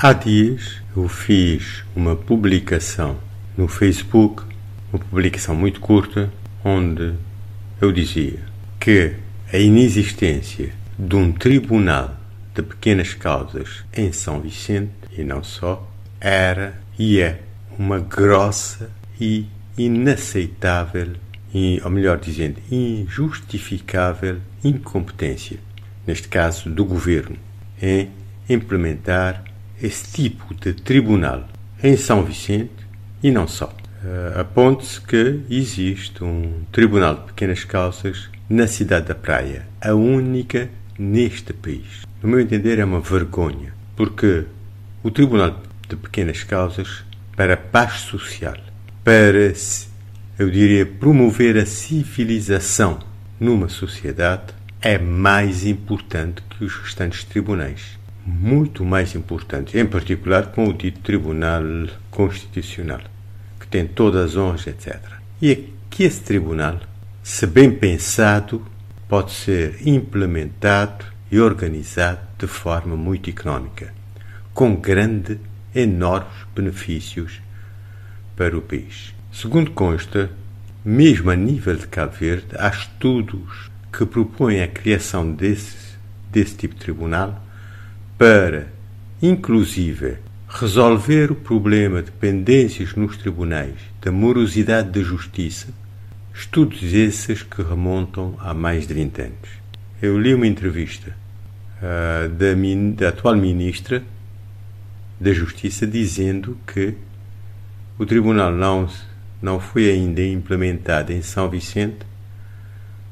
Há dias eu fiz uma publicação no Facebook, uma publicação muito curta, onde eu dizia que a inexistência de um tribunal de pequenas causas em São Vicente, e não só, era e é uma grossa e inaceitável, e, ou melhor dizendo, injustificável incompetência, neste caso do governo, em implementar esse tipo de tribunal em São Vicente e não só. Uh, Aponte-se que existe um tribunal de pequenas causas na cidade da Praia, a única neste país. No meu entender, é uma vergonha, porque o tribunal de pequenas causas, para a paz social, para, eu diria, promover a civilização numa sociedade, é mais importante que os restantes tribunais muito mais importantes, em particular com o dito Tribunal Constitucional, que tem todas as honras, etc. E é que esse tribunal, se bem pensado, pode ser implementado e organizado de forma muito económica, com grande, enormes benefícios para o país. Segundo consta, mesmo a nível de Cabo Verde, há estudos que propõem a criação desse, desse tipo de tribunal para, inclusive, resolver o problema de pendências nos tribunais da morosidade da justiça, estudos esses que remontam a mais de 20 anos. Eu li uma entrevista uh, da, da atual ministra da Justiça dizendo que o tribunal não, não foi ainda implementado em São Vicente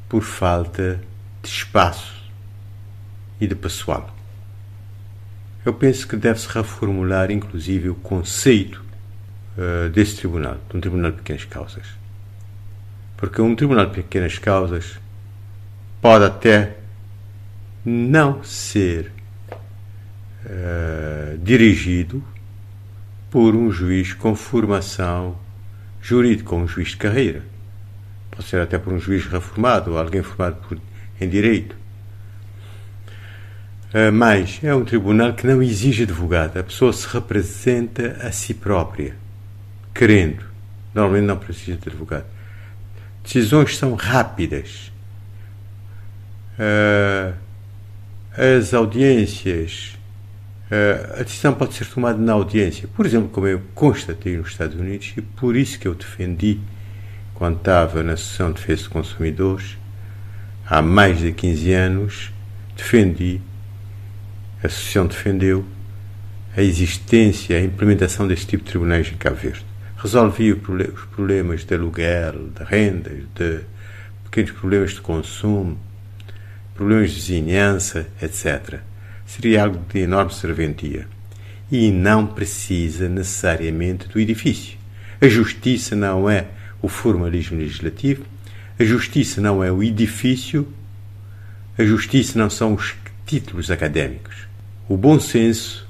por falta de espaço e de pessoal. Eu penso que deve-se reformular, inclusive, o conceito uh, desse tribunal, de um tribunal de pequenas causas. Porque um tribunal de pequenas causas pode até não ser uh, dirigido por um juiz com formação jurídica, um juiz de carreira. Pode ser até por um juiz reformado, ou alguém formado por, em direito. Ah, mas é um tribunal que não exige advogado. A pessoa se representa a si própria, querendo. Normalmente não precisa de advogado. Decisões são rápidas. Uh, as audiências. Uh, a decisão pode ser tomada na audiência. Por exemplo, como eu constatei nos Estados Unidos, e por isso que eu defendi, quando estava na Associação de Defesa de Consumidores, há mais de 15 anos, defendi a Associação defendeu a existência, a implementação deste tipo de tribunais em Cabo Verde. Resolvia os problemas de aluguel, de rendas, de pequenos problemas de consumo, problemas de vizinhança, etc. Seria algo de enorme serventia. E não precisa necessariamente do edifício. A justiça não é o formalismo legislativo, a justiça não é o edifício, a justiça não são os títulos académicos. O bom senso,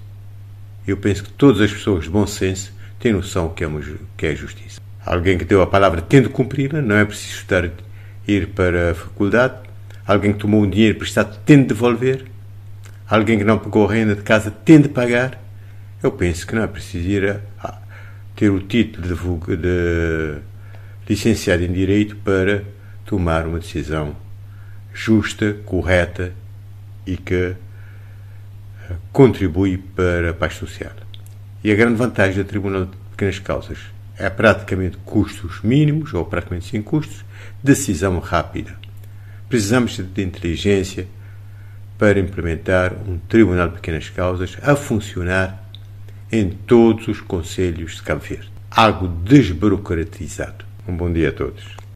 eu penso que todas as pessoas de bom senso têm noção que é, uma, que é justiça. Alguém que deu a palavra tem de cumpri-la, não é preciso estar, ir para a faculdade. Alguém que tomou um dinheiro prestado tem de devolver. Alguém que não pagou a renda de casa tem de pagar. Eu penso que não é preciso ir a, a ter o título de, de licenciado em Direito para tomar uma decisão justa, correta e que contribui para a paz social. E a grande vantagem do Tribunal de Pequenas Causas é praticamente custos mínimos, ou praticamente sem custos, decisão rápida. Precisamos de inteligência para implementar um Tribunal de Pequenas Causas a funcionar em todos os conselhos de Cabo Verde. Algo desburocratizado. Um bom dia a todos.